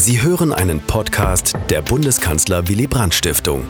Sie hören einen Podcast der Bundeskanzler Willy Brandt Stiftung.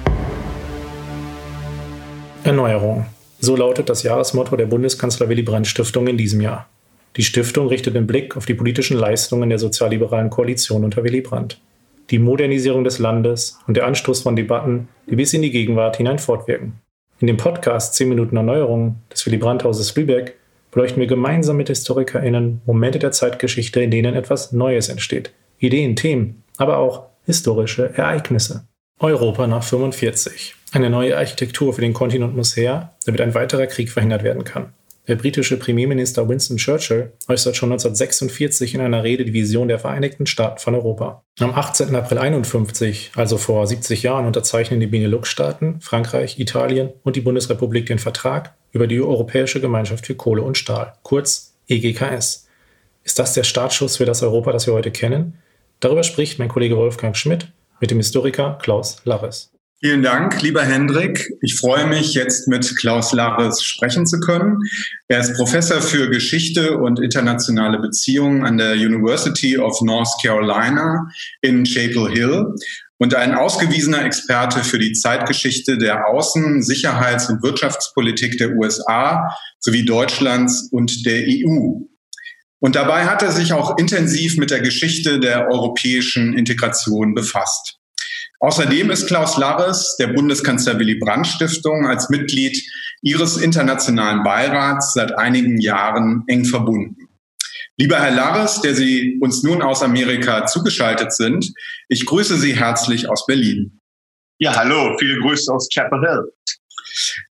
Erneuerung. So lautet das Jahresmotto der Bundeskanzler Willy Brandt Stiftung in diesem Jahr. Die Stiftung richtet den Blick auf die politischen Leistungen der sozialliberalen Koalition unter Willy Brandt. Die Modernisierung des Landes und der Anstoß von Debatten, die bis in die Gegenwart hinein fortwirken. In dem Podcast 10 Minuten Erneuerung des Willy Brandt Hauses Lübeck beleuchten wir gemeinsam mit HistorikerInnen Momente der Zeitgeschichte, in denen etwas Neues entsteht – Ideen, Themen, aber auch historische Ereignisse. Europa nach 45. Eine neue Architektur für den Kontinent muss her, damit ein weiterer Krieg verhindert werden kann. Der britische Premierminister Winston Churchill äußert schon 1946 in einer Rede die Vision der Vereinigten Staaten von Europa. Am 18. April 51, also vor 70 Jahren, unterzeichnen die Benelux-Staaten, Frankreich, Italien und die Bundesrepublik den Vertrag über die Europäische Gemeinschaft für Kohle und Stahl, kurz EGKS. Ist das der Startschuss für das Europa, das wir heute kennen? Darüber spricht mein Kollege Wolfgang Schmidt mit dem Historiker Klaus Larres. Vielen Dank, lieber Hendrik. Ich freue mich, jetzt mit Klaus Larres sprechen zu können. Er ist Professor für Geschichte und internationale Beziehungen an der University of North Carolina in Chapel Hill und ein ausgewiesener Experte für die Zeitgeschichte der Außen-, Sicherheits- und Wirtschaftspolitik der USA sowie Deutschlands und der EU. Und dabei hat er sich auch intensiv mit der Geschichte der europäischen Integration befasst. Außerdem ist Klaus Larres der Bundeskanzler Willy Brandt Stiftung als Mitglied ihres internationalen Beirats seit einigen Jahren eng verbunden. Lieber Herr Larres, der Sie uns nun aus Amerika zugeschaltet sind, ich grüße Sie herzlich aus Berlin. Ja, hallo, viele Grüße aus Chapel Hill.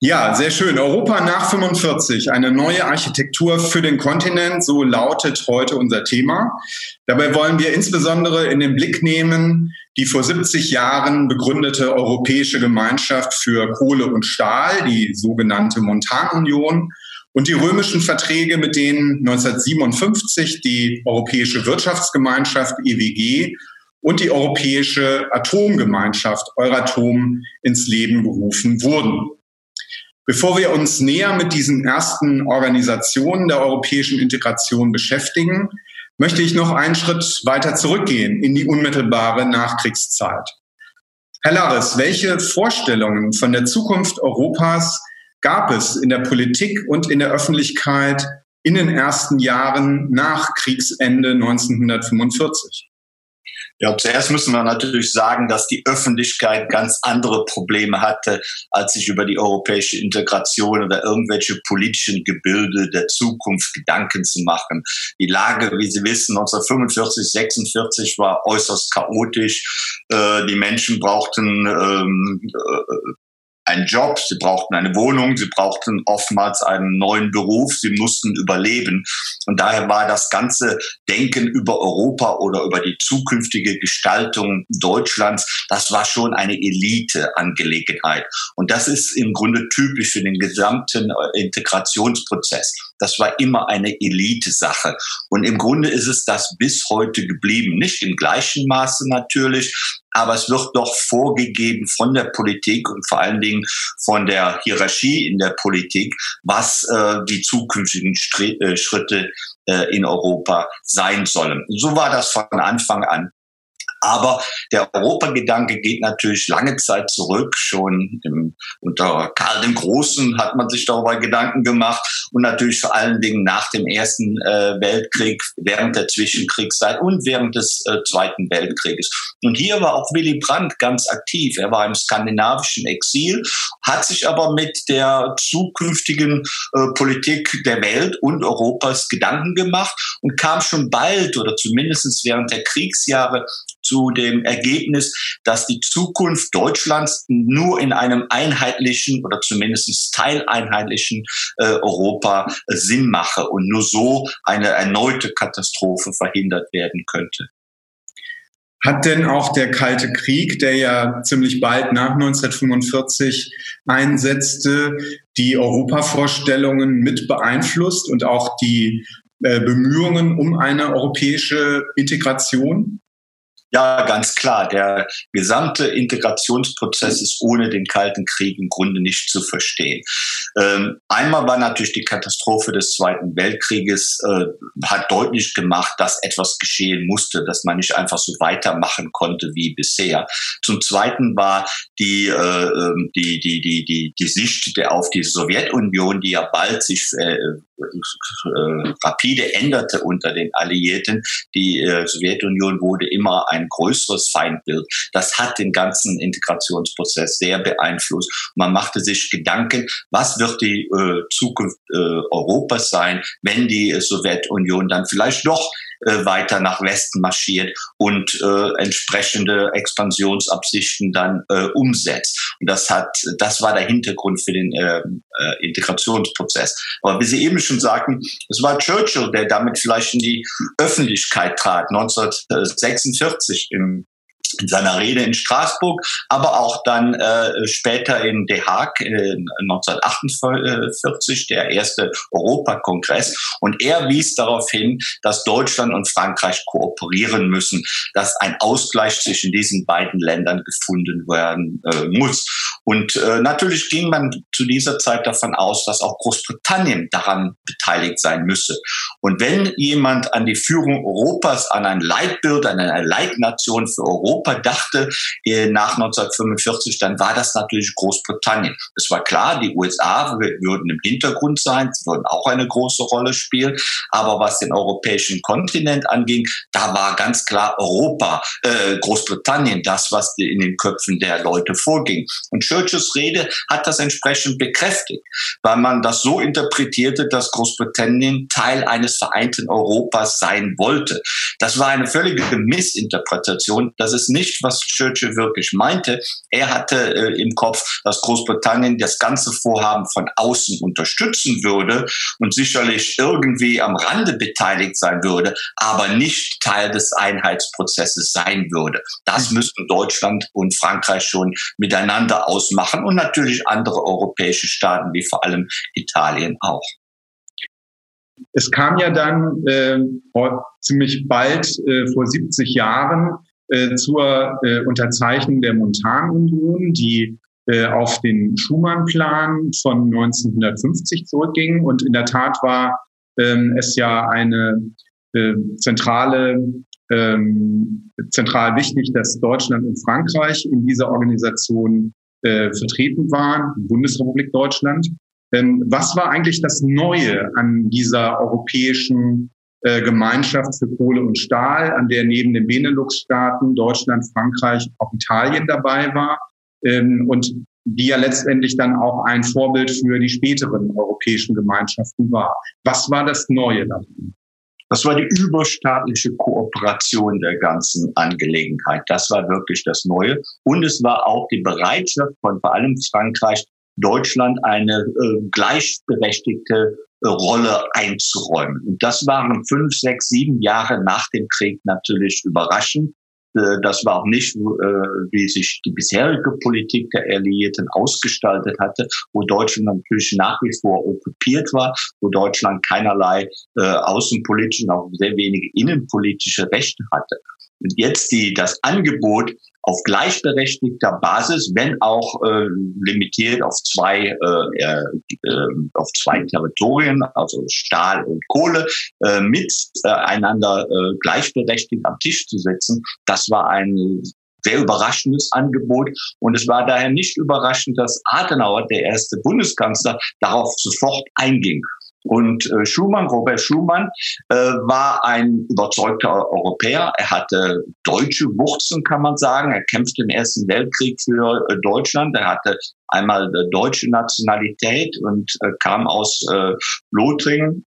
Ja, sehr schön. Europa nach 45, eine neue Architektur für den Kontinent, so lautet heute unser Thema. Dabei wollen wir insbesondere in den Blick nehmen die vor 70 Jahren begründete Europäische Gemeinschaft für Kohle und Stahl, die sogenannte Montanunion, und die römischen Verträge, mit denen 1957 die Europäische Wirtschaftsgemeinschaft EWG und die Europäische Atomgemeinschaft Euratom ins Leben gerufen wurden. Bevor wir uns näher mit diesen ersten Organisationen der europäischen Integration beschäftigen, möchte ich noch einen Schritt weiter zurückgehen in die unmittelbare Nachkriegszeit. Herr Lares, welche Vorstellungen von der Zukunft Europas gab es in der Politik und in der Öffentlichkeit in den ersten Jahren nach Kriegsende 1945? Ja, zuerst müssen wir natürlich sagen, dass die Öffentlichkeit ganz andere Probleme hatte, als sich über die europäische Integration oder irgendwelche politischen Gebilde der Zukunft Gedanken zu machen. Die Lage, wie Sie wissen, 1945, 46 war äußerst chaotisch. Äh, die Menschen brauchten ähm, äh, einen Job, sie brauchten eine Wohnung, sie brauchten oftmals einen neuen Beruf, sie mussten überleben. Und daher war das ganze Denken über Europa oder über die zukünftige Gestaltung Deutschlands, das war schon eine Elite-Angelegenheit. Und das ist im Grunde typisch für den gesamten äh, Integrationsprozess. Das war immer eine Elite-Sache. Und im Grunde ist es das bis heute geblieben. Nicht im gleichen Maße natürlich, aber es wird doch vorgegeben von der Politik und vor allen Dingen von der Hierarchie in der Politik, was äh, die zukünftigen Str äh, Schritte äh, in Europa sein sollen. So war das von Anfang an. Aber der Europagedanke geht natürlich lange Zeit zurück. Schon im, unter Karl dem Großen hat man sich darüber Gedanken gemacht und natürlich vor allen Dingen nach dem Ersten äh, Weltkrieg, während der Zwischenkriegszeit und während des äh, Zweiten Weltkrieges. Und hier war auch Willy Brandt ganz aktiv. Er war im skandinavischen Exil, hat sich aber mit der zukünftigen äh, Politik der Welt und Europas Gedanken gemacht und kam schon bald oder zumindest während der Kriegsjahre zu dem Ergebnis, dass die Zukunft Deutschlands nur in einem einheitlichen oder zumindest teileinheitlichen äh, Europa äh, Sinn mache und nur so eine erneute Katastrophe verhindert werden könnte. Hat denn auch der Kalte Krieg, der ja ziemlich bald nach 1945 einsetzte, die Europavorstellungen mit beeinflusst und auch die äh, Bemühungen um eine europäische Integration? Ja, ganz klar. Der gesamte Integrationsprozess ist ohne den Kalten Krieg im Grunde nicht zu verstehen. Ähm, einmal war natürlich die Katastrophe des Zweiten Weltkrieges, äh, hat deutlich gemacht, dass etwas geschehen musste, dass man nicht einfach so weitermachen konnte wie bisher. Zum Zweiten war die, äh, ähm, die, die, die, die, die Sicht der, auf die Sowjetunion, die ja bald sich äh, äh, rapide änderte unter den Alliierten. Die äh, Sowjetunion wurde immer ein größeres Feindbild. Das hat den ganzen Integrationsprozess sehr beeinflusst. Man machte sich Gedanken, was wird die äh, Zukunft äh, Europas sein, wenn die Sowjetunion dann vielleicht doch äh, weiter nach Westen marschiert und äh, entsprechende Expansionsabsichten dann äh, umsetzt. Und das hat, das war der Hintergrund für den äh, äh, Integrationsprozess. Aber wie Sie eben schon sagten, es war Churchill, der damit vielleicht in die Öffentlichkeit trat, 1946 im in seiner Rede in Straßburg, aber auch dann äh, später in Den Haag äh, 1948, der erste Europakongress. Und er wies darauf hin, dass Deutschland und Frankreich kooperieren müssen, dass ein Ausgleich zwischen diesen beiden Ländern gefunden werden äh, muss. Und äh, natürlich ging man zu dieser Zeit davon aus, dass auch Großbritannien daran beteiligt sein müsse. Und wenn jemand an die Führung Europas, an ein Leitbild, an eine Leitnation für Europa Europa dachte äh, nach 1945, dann war das natürlich Großbritannien. Es war klar, die USA würden im Hintergrund sein, sie würden auch eine große Rolle spielen. Aber was den europäischen Kontinent anging, da war ganz klar Europa, äh, Großbritannien, das, was in den Köpfen der Leute vorging. Und Churchills Rede hat das entsprechend bekräftigt, weil man das so interpretierte, dass Großbritannien Teil eines vereinten Europas sein wollte. Das war eine völlige Missinterpretation. Das ist nicht, was Churchill wirklich meinte. Er hatte äh, im Kopf, dass Großbritannien das ganze Vorhaben von außen unterstützen würde und sicherlich irgendwie am Rande beteiligt sein würde, aber nicht Teil des Einheitsprozesses sein würde. Das mhm. müssten Deutschland und Frankreich schon miteinander ausmachen und natürlich andere europäische Staaten wie vor allem Italien auch. Es kam ja dann äh, ziemlich bald, äh, vor 70 Jahren, äh, zur äh, Unterzeichnung der Montanunion, die äh, auf den Schumann-Plan von 1950 zurückging. Und in der Tat war ähm, es ja eine äh, zentrale, ähm, zentral wichtig, dass Deutschland und Frankreich in dieser Organisation äh, vertreten waren, Bundesrepublik Deutschland. Ähm, was war eigentlich das Neue an dieser europäischen äh, Gemeinschaft für Kohle und Stahl, an der neben den Benelux-Staaten Deutschland, Frankreich, auch Italien dabei war ähm, und die ja letztendlich dann auch ein Vorbild für die späteren europäischen Gemeinschaften war. Was war das Neue daran? Das war die überstaatliche Kooperation der ganzen Angelegenheit. Das war wirklich das Neue. Und es war auch die Bereitschaft von vor allem Frankreich, Deutschland eine äh, gleichberechtigte Rolle einzuräumen. Und das waren fünf, sechs, sieben Jahre nach dem Krieg natürlich überraschend. Äh, das war auch nicht, äh, wie sich die bisherige Politik der Alliierten ausgestaltet hatte, wo Deutschland natürlich nach wie vor okkupiert war, wo Deutschland keinerlei äh, außenpolitische und auch sehr wenige innenpolitische Rechte hatte. Und jetzt die, das Angebot auf gleichberechtigter Basis, wenn auch äh, limitiert auf zwei, äh, äh, auf zwei Territorien, also Stahl und Kohle, äh, miteinander äh, gleichberechtigt am Tisch zu setzen, das war ein sehr überraschendes Angebot. Und es war daher nicht überraschend, dass Adenauer, der erste Bundeskanzler, darauf sofort einging. Und äh, Schumann, Robert Schumann, äh, war ein überzeugter Europäer. Er hatte deutsche Wurzeln, kann man sagen. Er kämpfte im Ersten Weltkrieg für äh, Deutschland. Er hatte einmal äh, deutsche Nationalität und äh, kam aus äh, Lothringen.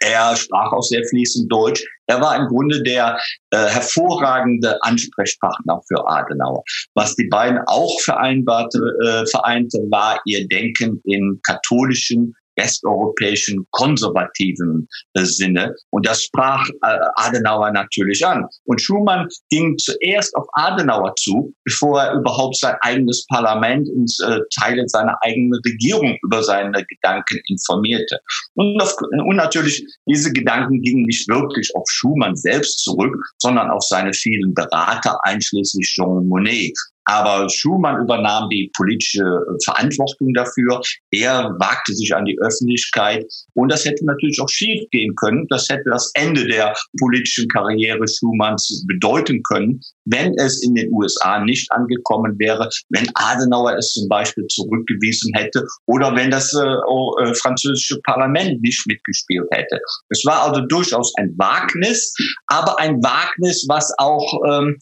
Er sprach auch sehr fließend Deutsch. Er war im Grunde der äh, hervorragende Ansprechpartner für Adenauer. Was die beiden auch vereinbarte, äh, vereinte, war ihr Denken in katholischen westeuropäischen konservativen äh, Sinne. Und das sprach äh, Adenauer natürlich an. Und Schumann ging zuerst auf Adenauer zu, bevor er überhaupt sein eigenes Parlament und äh, Teile seiner eigenen Regierung über seine Gedanken informierte. Und, auf, und natürlich, diese Gedanken gingen nicht wirklich auf Schumann selbst zurück, sondern auf seine vielen Berater, einschließlich Jean Monnet. Aber Schumann übernahm die politische äh, Verantwortung dafür. Er wagte sich an die Öffentlichkeit. Und das hätte natürlich auch schief gehen können. Das hätte das Ende der politischen Karriere Schumanns bedeuten können, wenn es in den USA nicht angekommen wäre, wenn Adenauer es zum Beispiel zurückgewiesen hätte oder wenn das äh, äh, französische Parlament nicht mitgespielt hätte. Es war also durchaus ein Wagnis, aber ein Wagnis, was auch ähm,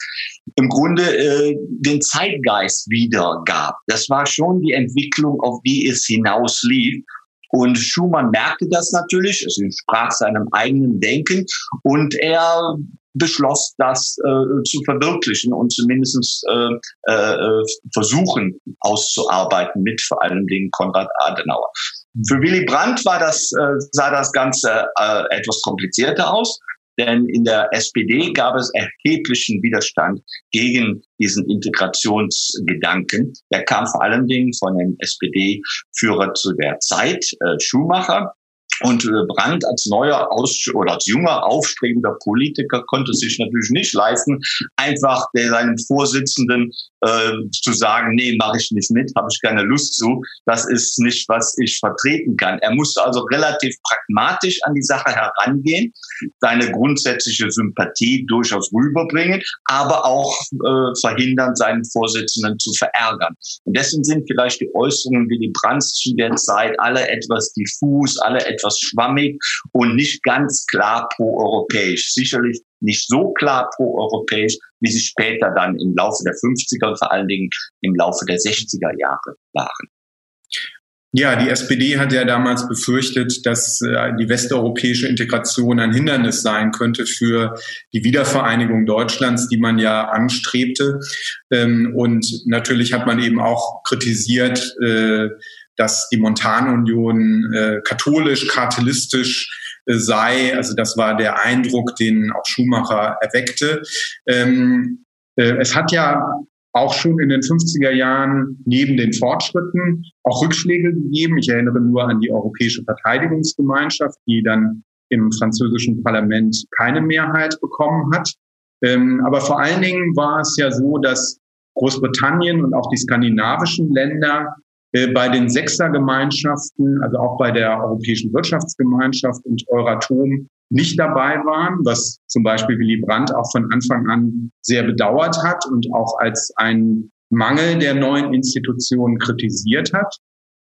im Grunde äh, den Zeitgeist wiedergab. Das war schon die Entwicklung, auf die es hinauslief. Und Schumann merkte das natürlich, es entsprach seinem eigenen Denken und er beschloss, das äh, zu verwirklichen und zumindest äh, äh, versuchen auszuarbeiten mit vor allen Dingen Konrad Adenauer. Für Willy Brandt war das, äh, sah das Ganze äh, etwas komplizierter aus. Denn in der SPD gab es erheblichen Widerstand gegen diesen Integrationsgedanken. Der kam vor allen Dingen von dem SPD-Führer zu der Zeit, äh, Schumacher, und äh, Brandt als neuer Aus oder als junger aufstrebender Politiker konnte sich natürlich nicht leisten, einfach seinem Vorsitzenden äh, zu sagen, nee, mache ich nicht mit, habe ich keine Lust zu. Das ist nicht, was ich vertreten kann. Er musste also relativ pragmatisch an die Sache herangehen, seine grundsätzliche Sympathie durchaus rüberbringen, aber auch äh, verhindern, seinen Vorsitzenden zu verärgern. Und dessen sind vielleicht die Äußerungen wie die Brands zu der Zeit alle etwas diffus, alle etwas schwammig und nicht ganz klar pro-europäisch. Sicherlich nicht so klar pro-europäisch, wie sie später dann im Laufe der 50er und vor allen Dingen im Laufe der 60er Jahre waren. Ja, die SPD hat ja damals befürchtet, dass äh, die westeuropäische Integration ein Hindernis sein könnte für die Wiedervereinigung Deutschlands, die man ja anstrebte. Ähm, und natürlich hat man eben auch kritisiert, äh, dass die Montanunion äh, katholisch, kartelistisch äh, sei. Also das war der Eindruck, den auch Schumacher erweckte. Ähm, äh, es hat ja auch schon in den 50er Jahren neben den Fortschritten auch Rückschläge gegeben. Ich erinnere nur an die Europäische Verteidigungsgemeinschaft, die dann im französischen Parlament keine Mehrheit bekommen hat. Ähm, aber vor allen Dingen war es ja so, dass Großbritannien und auch die skandinavischen Länder bei den Sechsergemeinschaften, also auch bei der Europäischen Wirtschaftsgemeinschaft und Euratom nicht dabei waren, was zum Beispiel Willy Brandt auch von Anfang an sehr bedauert hat und auch als ein Mangel der neuen Institutionen kritisiert hat.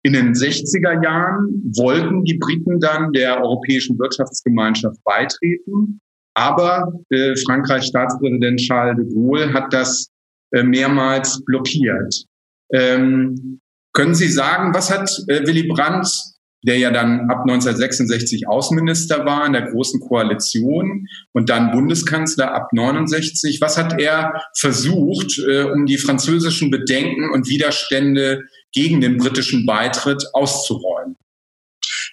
In den 60er Jahren wollten die Briten dann der Europäischen Wirtschaftsgemeinschaft beitreten, aber äh, Frankreichs Staatspräsident Charles de Gaulle hat das äh, mehrmals blockiert. Ähm, können Sie sagen, was hat äh, Willy Brandt, der ja dann ab 1966 Außenminister war in der Großen Koalition und dann Bundeskanzler ab 69, was hat er versucht, äh, um die französischen Bedenken und Widerstände gegen den britischen Beitritt auszuräumen?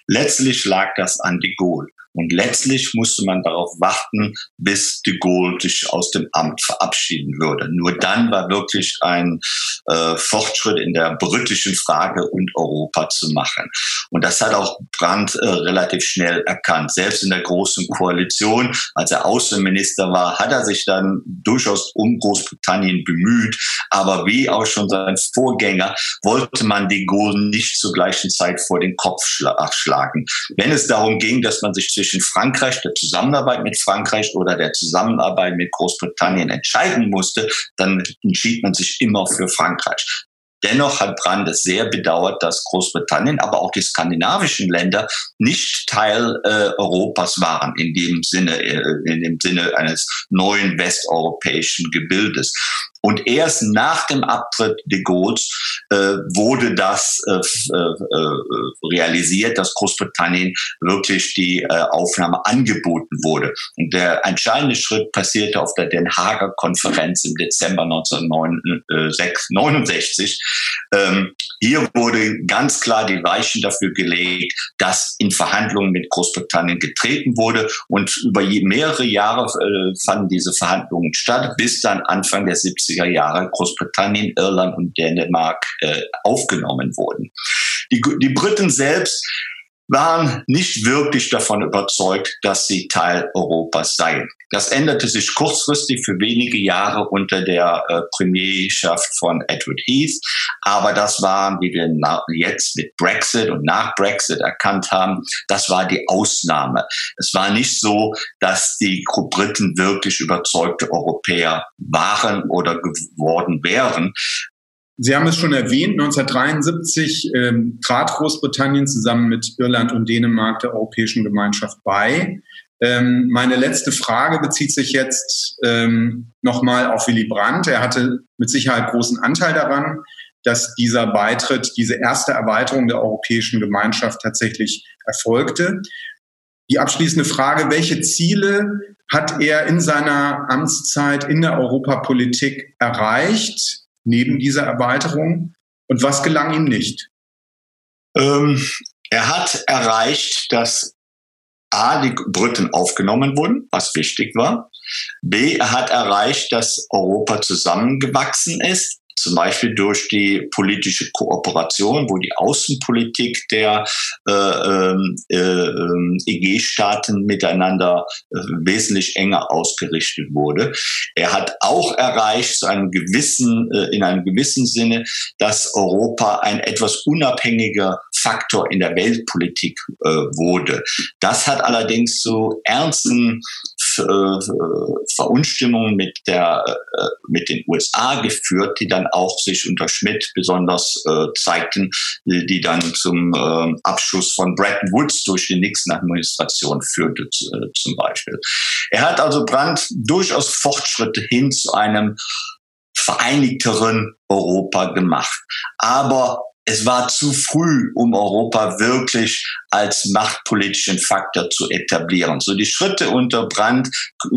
Letztlich lag das an de Gaulle. Und letztlich musste man darauf warten, bis de Gaulle sich aus dem Amt verabschieden würde. Nur dann war wirklich ein äh, Fortschritt in der britischen Frage und Europa zu machen. Und das hat auch Brandt äh, relativ schnell erkannt. Selbst in der großen Koalition, als er Außenminister war, hat er sich dann durchaus um Großbritannien bemüht. Aber wie auch schon sein Vorgänger, wollte man de Gaulle nicht zur gleichen Zeit vor den Kopf schlagen. Wenn es darum ging, dass man sich zwischen Frankreich, der Zusammenarbeit mit Frankreich oder der Zusammenarbeit mit Großbritannien entscheiden musste, dann entschied man sich immer für Frankreich. Dennoch hat Brand es sehr bedauert, dass Großbritannien, aber auch die skandinavischen Länder nicht Teil äh, Europas waren in dem Sinne, äh, in dem Sinne eines neuen westeuropäischen Gebildes. Und erst nach dem Abtritt de Gaulle's äh, wurde das äh, äh, äh, realisiert, dass Großbritannien wirklich die äh, Aufnahme angeboten wurde. Und der entscheidende Schritt passierte auf der Den Haager Konferenz im Dezember 1969. Ähm, hier wurde ganz klar die Weichen dafür gelegt, dass in Verhandlungen mit Großbritannien getreten wurde. Und über mehrere Jahre äh, fanden diese Verhandlungen statt, bis dann Anfang der 70er Jahre Großbritannien, Irland und Dänemark äh, aufgenommen wurden. Die, die Briten selbst waren nicht wirklich davon überzeugt, dass sie Teil Europas seien. Das änderte sich kurzfristig für wenige Jahre unter der äh, Premierschaft von Edward Heath. Aber das war, wie wir jetzt mit Brexit und nach Brexit erkannt haben, das war die Ausnahme. Es war nicht so, dass die Briten wirklich überzeugte Europäer waren oder geworden wären. Sie haben es schon erwähnt, 1973 ähm, trat Großbritannien zusammen mit Irland und Dänemark der Europäischen Gemeinschaft bei. Ähm, meine letzte Frage bezieht sich jetzt ähm, nochmal auf Willy Brandt. Er hatte mit Sicherheit großen Anteil daran, dass dieser Beitritt, diese erste Erweiterung der Europäischen Gemeinschaft tatsächlich erfolgte. Die abschließende Frage, welche Ziele hat er in seiner Amtszeit in der Europapolitik erreicht? Neben dieser Erweiterung? Und was gelang ihm nicht? Ähm, er hat erreicht, dass A, die Briten aufgenommen wurden, was wichtig war. B, er hat erreicht, dass Europa zusammengewachsen ist zum Beispiel durch die politische Kooperation, wo die Außenpolitik der äh, ähm, äh, äh, EG-Staaten miteinander äh, wesentlich enger ausgerichtet wurde. Er hat auch erreicht, zu einem gewissen, äh, in einem gewissen Sinne, dass Europa ein etwas unabhängiger Faktor in der Weltpolitik äh, wurde. Das hat allerdings zu ernsten Verunstimmungen mit der mit den USA geführt, die dann auch sich unter Schmidt besonders äh, zeigten, die dann zum äh, Abschuss von Bretton Woods durch die Nixon-Administration führte äh, zum Beispiel. Er hat also Brandt durchaus Fortschritte hin zu einem vereinigteren Europa gemacht. Aber es war zu früh, um Europa wirklich als machtpolitischen Faktor zu etablieren. So die Schritte unter Brand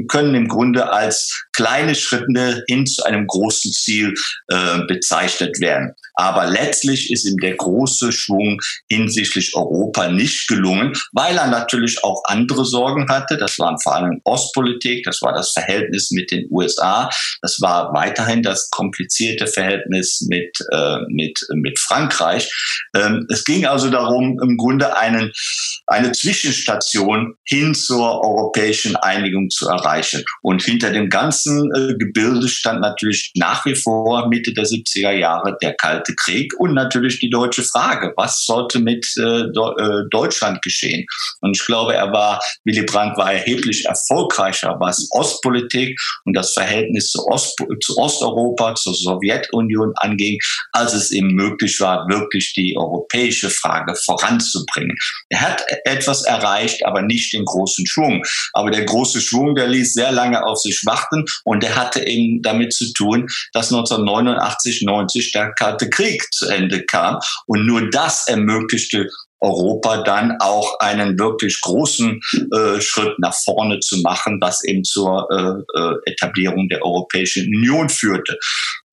können im Grunde als kleine Schritte hin zu einem großen Ziel äh, bezeichnet werden. Aber letztlich ist ihm der große Schwung hinsichtlich Europa nicht gelungen, weil er natürlich auch andere Sorgen hatte. Das waren vor allem Ostpolitik, das war das Verhältnis mit den USA, das war weiterhin das komplizierte Verhältnis mit, äh, mit, mit Frankreich. Ähm, es ging also darum, im Grunde einen, eine Zwischenstation hin zur europäischen Einigung zu erreichen. Und hinter dem ganzen äh, Gebilde stand natürlich nach wie vor Mitte der 70er Jahre der Kalte Kalte Krieg und natürlich die deutsche Frage, was sollte mit äh, äh, Deutschland geschehen? Und ich glaube, er war, Willy Brandt war erheblich erfolgreicher, was Ostpolitik und das Verhältnis zu, Ost, zu Osteuropa, zur Sowjetunion anging, als es ihm möglich war, wirklich die europäische Frage voranzubringen. Er hat etwas erreicht, aber nicht den großen Schwung. Aber der große Schwung, der ließ sehr lange auf sich warten und der hatte eben damit zu tun, dass 1989, 90 der Kalte Krieg zu Ende kam. Und nur das ermöglichte Europa dann auch einen wirklich großen äh, Schritt nach vorne zu machen, was eben zur äh, äh Etablierung der Europäischen Union führte.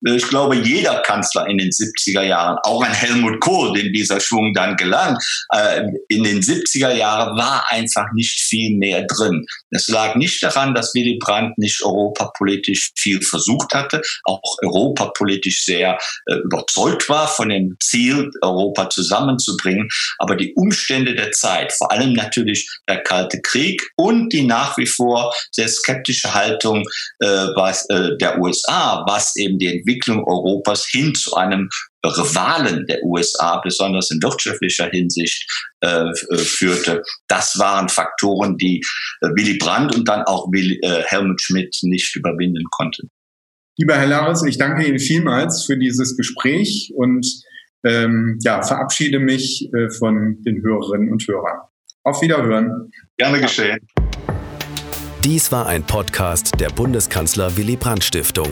Ich glaube, jeder Kanzler in den 70er Jahren, auch ein Helmut Kohl, dem dieser Schwung dann gelang, äh, in den 70er Jahren war einfach nicht viel mehr drin. Es lag nicht daran, dass Willy Brandt nicht europapolitisch viel versucht hatte, auch europapolitisch sehr äh, überzeugt war von dem Ziel, Europa zusammenzubringen. Aber die Umstände der Zeit, vor allem natürlich der Kalte Krieg und die nach wie vor sehr skeptische Haltung äh, äh, der USA, was eben die Entwicklung Entwicklung Europas hin zu einem Rivalen der USA, besonders in wirtschaftlicher Hinsicht, äh, äh, führte. Das waren Faktoren, die äh, Willy Brandt und dann auch Willy, äh, Helmut Schmidt nicht überwinden konnten. Lieber Herr Lares, ich danke Ihnen vielmals für dieses Gespräch und ähm, ja, verabschiede mich äh, von den Hörerinnen und Hörern. Auf Wiederhören. Gerne geschehen. Dies war ein Podcast der Bundeskanzler Willy Brandt Stiftung.